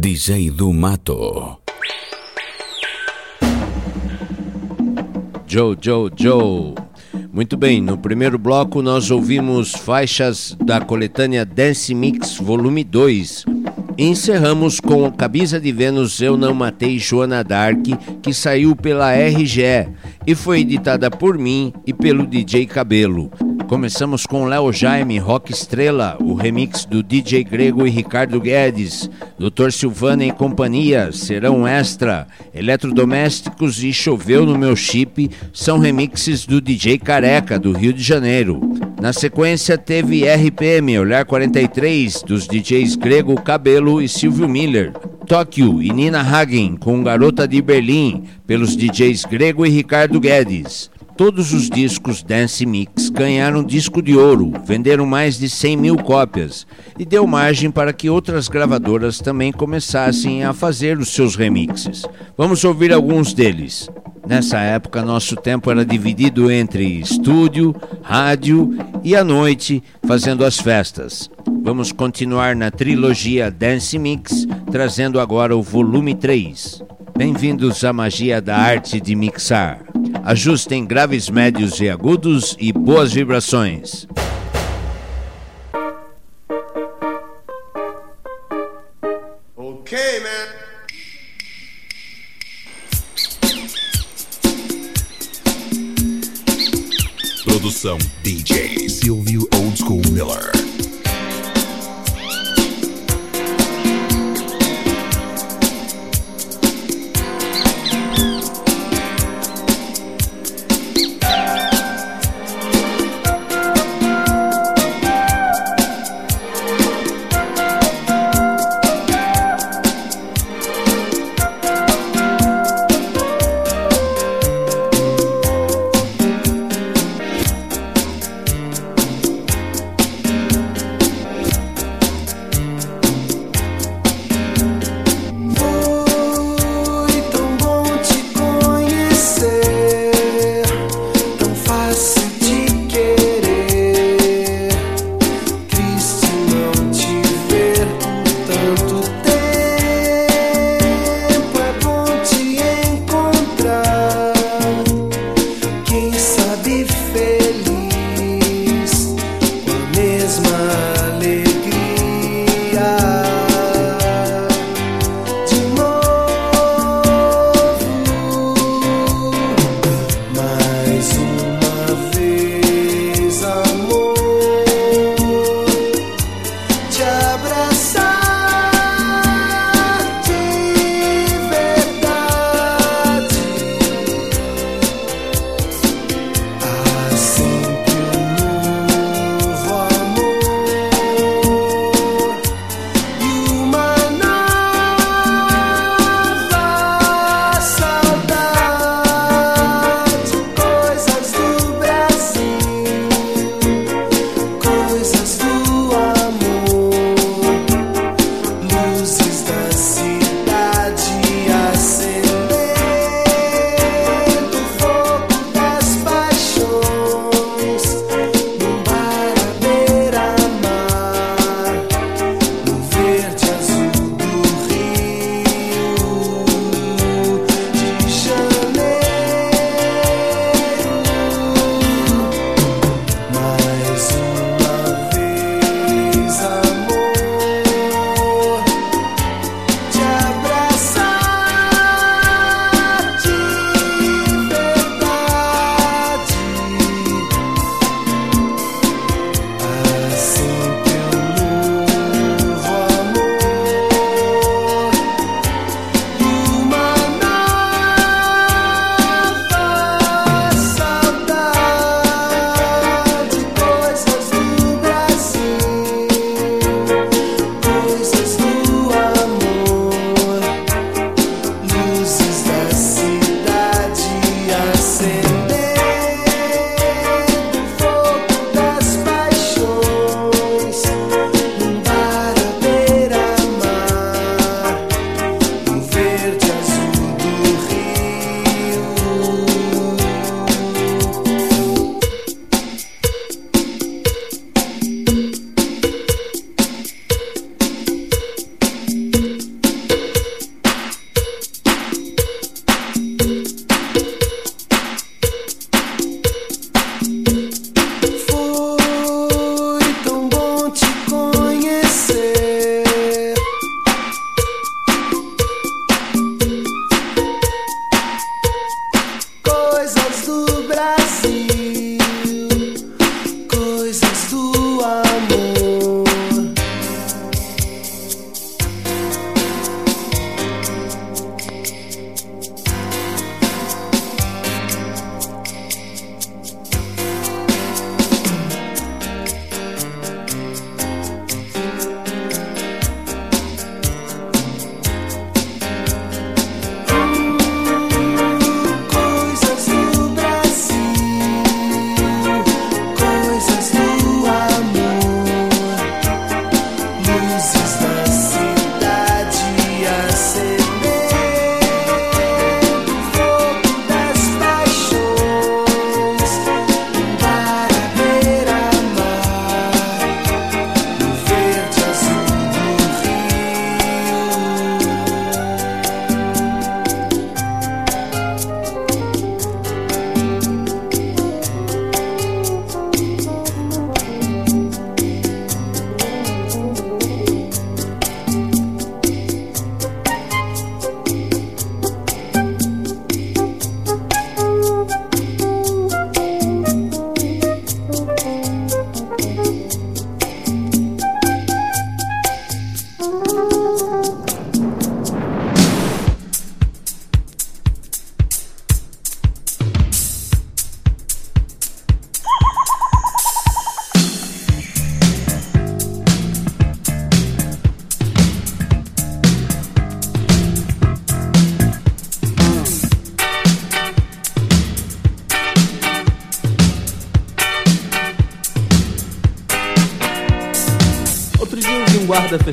DJ do Mato. Joe, Joe, Joe. Muito bem, no primeiro bloco nós ouvimos faixas da coletânea Dance Mix Volume 2. E encerramos com Camisa de Vênus Eu Não Matei Joana Dark, que saiu pela RGE e foi editada por mim e pelo DJ Cabelo. Começamos com Léo Jaime, Rock Estrela, o remix do DJ Grego e Ricardo Guedes, Dr. Silvana e Companhia, Serão Extra, Eletrodomésticos e Choveu no Meu Chip são remixes do DJ Careca, do Rio de Janeiro. Na sequência teve RPM, Olhar 43, dos DJs Grego, Cabelo e Silvio Miller. Tóquio e Nina Hagen, com Garota de Berlim, pelos DJs Grego e Ricardo Guedes. Todos os discos Dance Mix ganharam disco de ouro, venderam mais de 100 mil cópias e deu margem para que outras gravadoras também começassem a fazer os seus remixes. Vamos ouvir alguns deles. Nessa época, nosso tempo era dividido entre estúdio, rádio e a noite, fazendo as festas. Vamos continuar na trilogia Dance Mix, trazendo agora o volume 3. Bem-vindos à magia da arte de mixar. Ajustem graves, médios e agudos e boas vibrações. Okay, man. Produção DJ Silvio Old School Miller.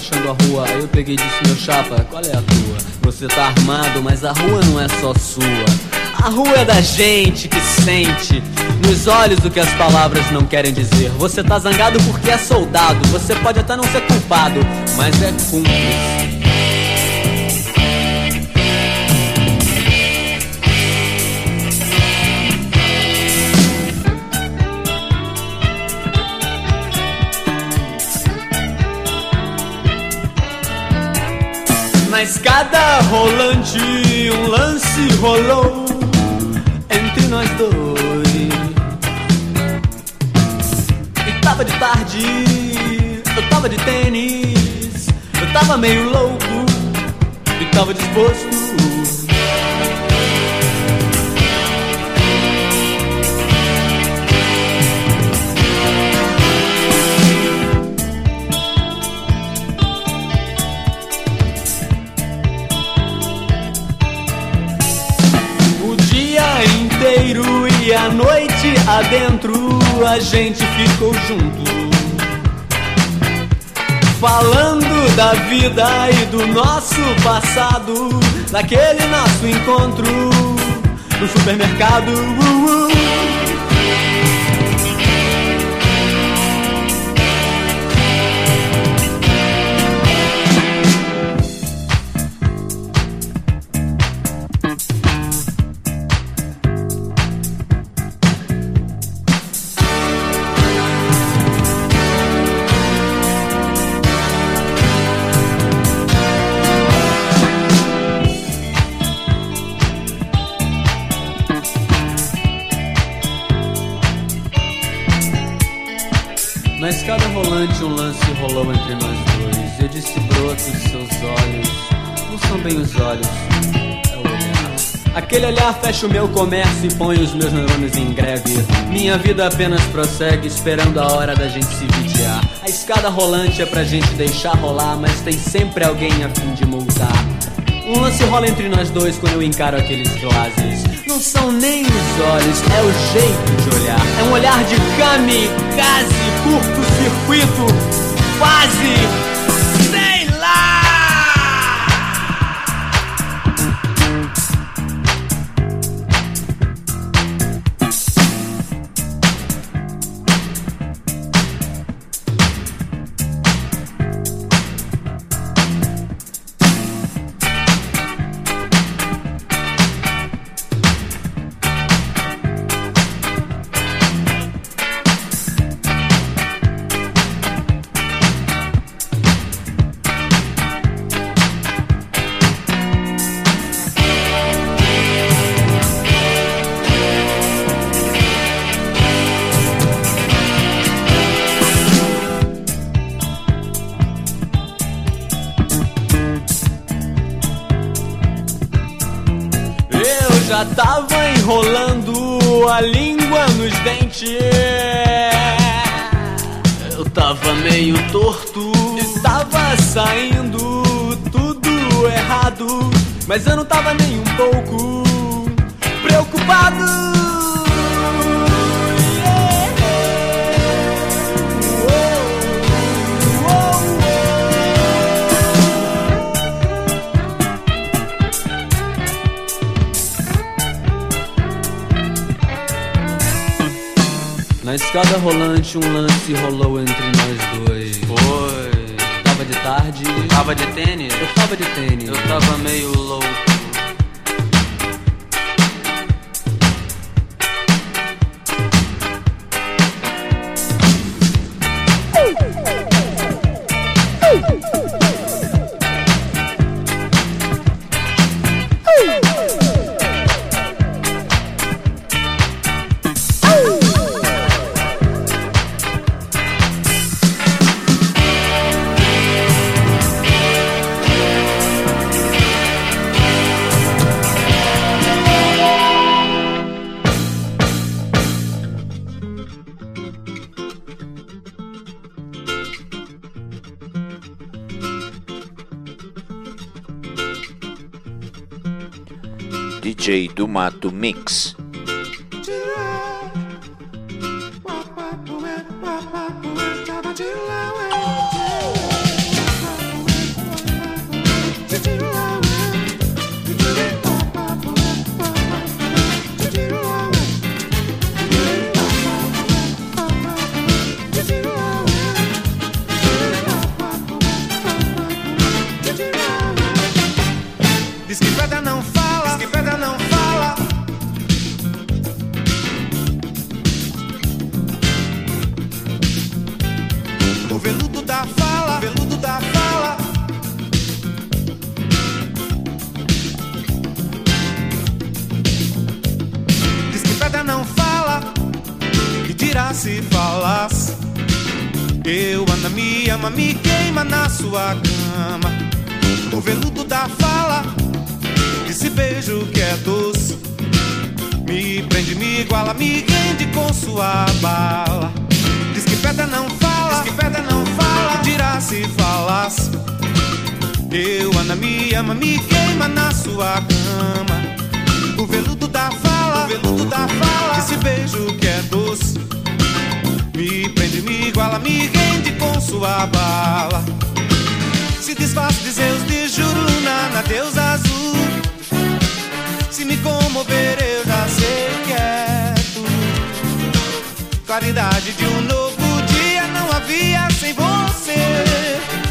Guarda fechando a rua. Eu peguei e disse, meu chapa, qual é a tua? Você tá armado, mas a rua não é só sua. A rua é da gente que sente nos olhos o que as palavras não querem dizer. Você tá zangado porque é soldado. Você pode até não ser culpado, mas é cúmplice. Na escada rolante, um lance rolou entre nós dois. E tava de tarde, eu tava de tênis, eu tava meio louco e tava disposto. A adentro a gente ficou junto. Falando da vida e do nosso passado, daquele nosso encontro no supermercado. Uh, uh. Rolante um lance rolou entre nós dois. Eu disse broto, seus olhos não são bem os olhos, é o olhar. Aquele olhar fecha o meu comércio e põe os meus neurônios em greve. Minha vida apenas prossegue esperando a hora da gente se vigiar. A escada rolante é pra gente deixar rolar, mas tem sempre alguém a fim de multar. Um lance rola entre nós dois quando eu encaro aqueles glazes. Não são nem os olhos, é o jeito de olhar. É um olhar de kamikaze, curto-circuito, quase. Já tava enrolando a língua nos dentes. Eu tava meio torto, tava saindo tudo errado. Mas eu não tava nem um pouco preocupado. Escada rolante um lance rolou entre nós dois. Foi. Tava de tarde, Tava de tênis? eu tava de tênis. Eu tava meio louco. Do Mato Mix. Sua cama. O veludo da fala, esse beijo que é doce. Me prende, me iguala, me rende com sua bala. Diz que pedra não fala, diz que pedra não fala. Dirá se falas. Eu anda me ama, me queima na sua cama. O veludo da fala, o veludo da fala. Esse beijo que é doce. Me prende, me iguala, me rende com sua bala. Desfaz de Zeus de Juruna na deusa azul. Se me comover, eu já sei que é tu. Claridade de um novo dia não havia sem você.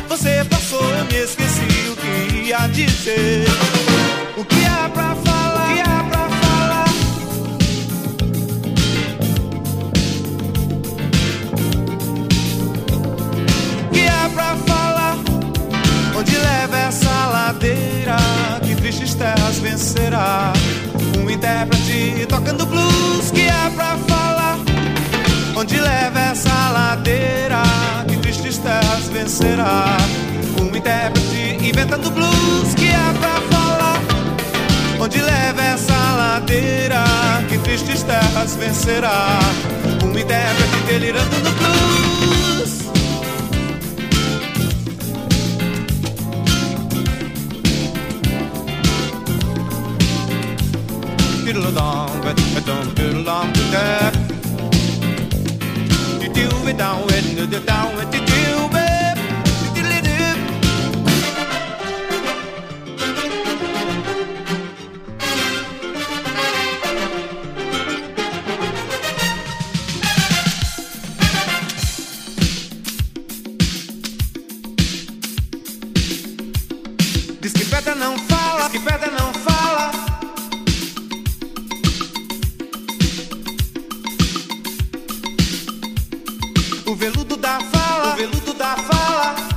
Você passou, eu me esqueci o que ia dizer. Terras vencerá? Um intérprete tocando blues. Que há pra falar? Onde leva essa ladeira? Que tristes terras vencerá? Um intérprete inventando blues. Que há pra falar? Onde leva essa ladeira? Que tristes terras vencerá? Um intérprete delirando no blues. diddle dong, but don't diddle dong, do that. You do it down, and do it down, and do O veludo da fala, o veludo da fala.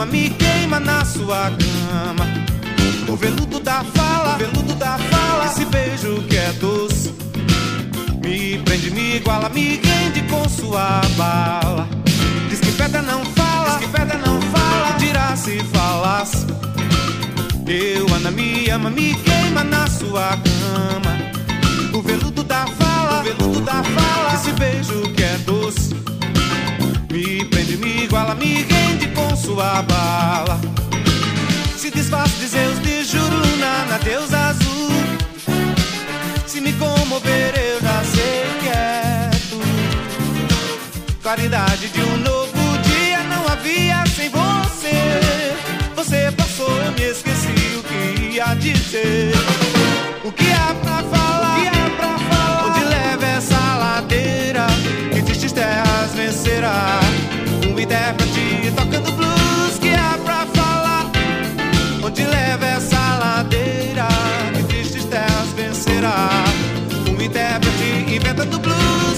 Me ama, me queima na sua cama. O veludo da fala, o veludo da fala. Esse beijo que é doce. Me prende, me iguala, me rende com sua bala. Diz que pedra não fala, diz que pedra não fala. Dirá se falas. Eu anda me ama, me queima na sua cama. O veludo da fala, o veludo da fala. Esse beijo que é doce. Me prende, me iguala, me rende com sua bala. Se desfaz de Zeus de Juruna na deusa azul. Se me comover, eu já sei que é tu. Claridade de um novo dia não havia sem você. Você passou, eu me esqueci o que ia dizer. O que há Um intérprete tocando blues. Que há pra falar? Onde leva essa ladeira? Que tristes terras vencerá? Um intérprete inventando blues.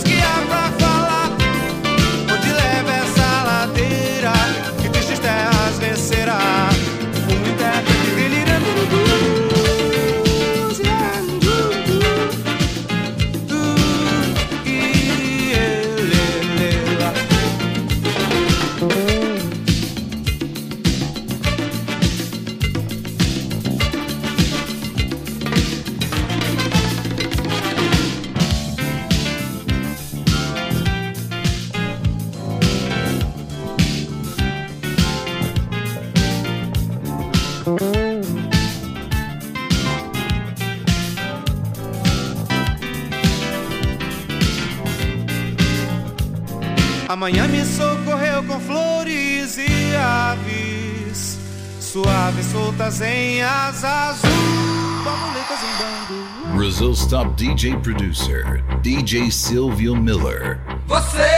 Brasil em asas. Brazil's top DJ producer, DJ Silvio Miller. Você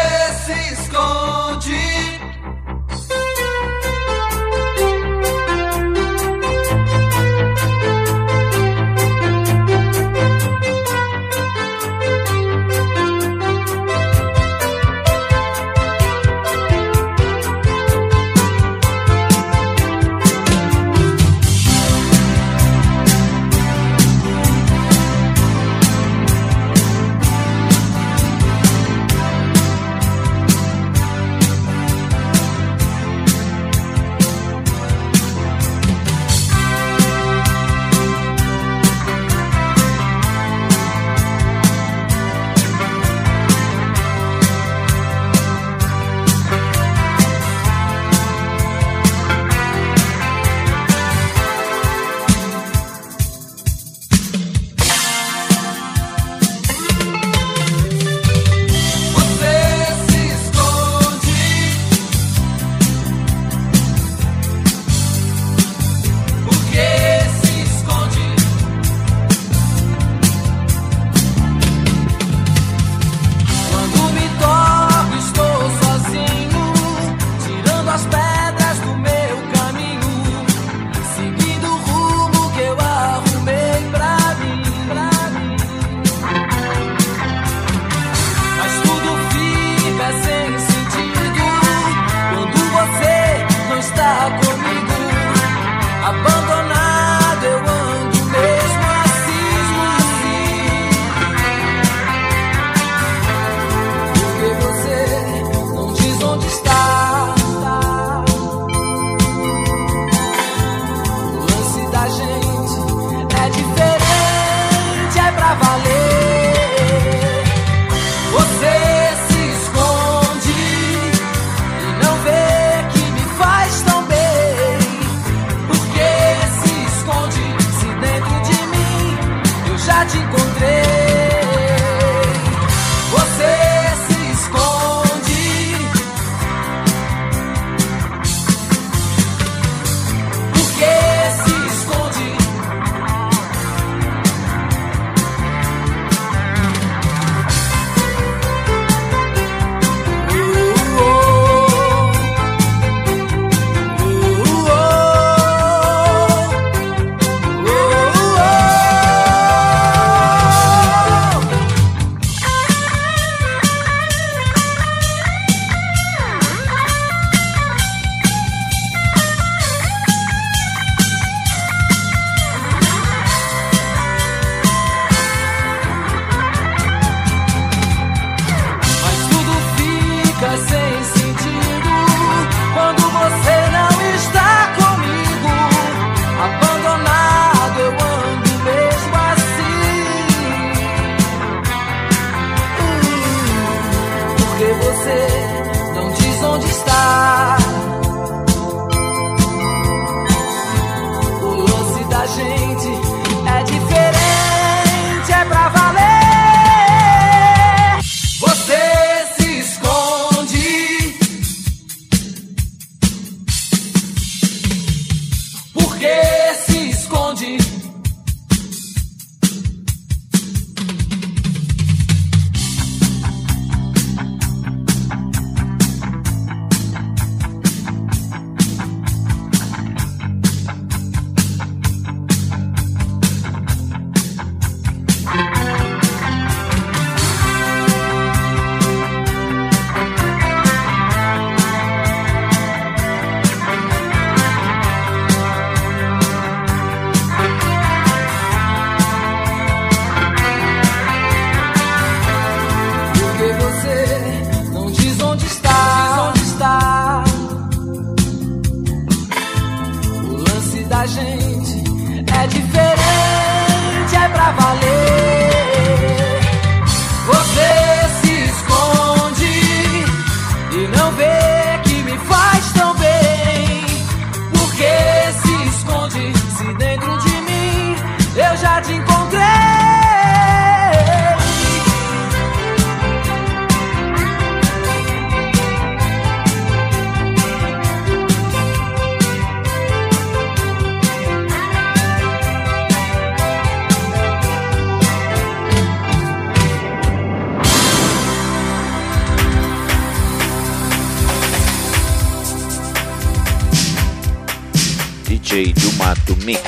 Not to Mix.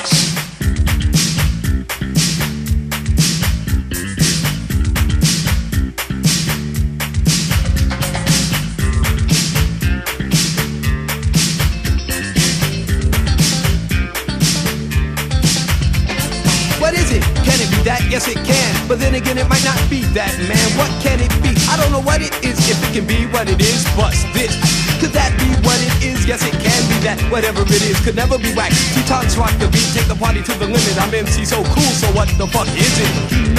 What is it? Can it be that? Yes, it can. But then again, it might not be that, man. What can it be? I don't know what it is, if it can be what it is. What's this? that whatever it is could never be whacked. Two times rock the beat, take the party to the limit. I'm MC so cool, so what the fuck is it?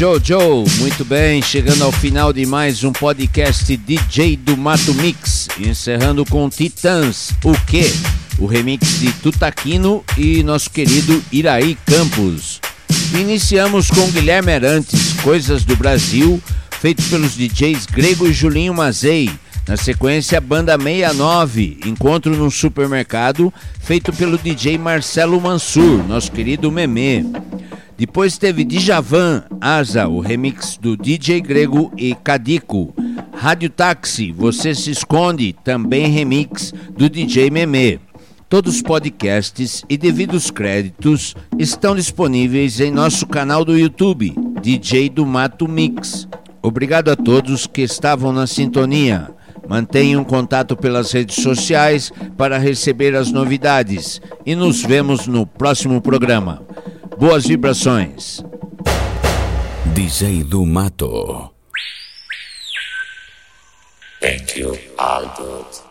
Joe, muito bem, chegando ao final de mais um podcast DJ do Mato Mix, encerrando com Titãs, o quê? O remix de Tutaquino e nosso querido Iraí Campos. Iniciamos com Guilherme Arantes, Coisas do Brasil, feito pelos DJs Grego e Julinho Mazei. Na sequência, Banda 69, Encontro no Supermercado, feito pelo DJ Marcelo Mansur, nosso querido Memê. Depois teve Djavan, Asa, o remix do DJ Grego e Cadico. Rádio Táxi, Você Se Esconde, também remix do DJ Memê. Todos os podcasts e devidos créditos estão disponíveis em nosso canal do YouTube, DJ do Mato Mix. Obrigado a todos que estavam na sintonia. Mantenham contato pelas redes sociais para receber as novidades e nos vemos no próximo programa. Boas vibrações. DJ do Mato. Thank you, good.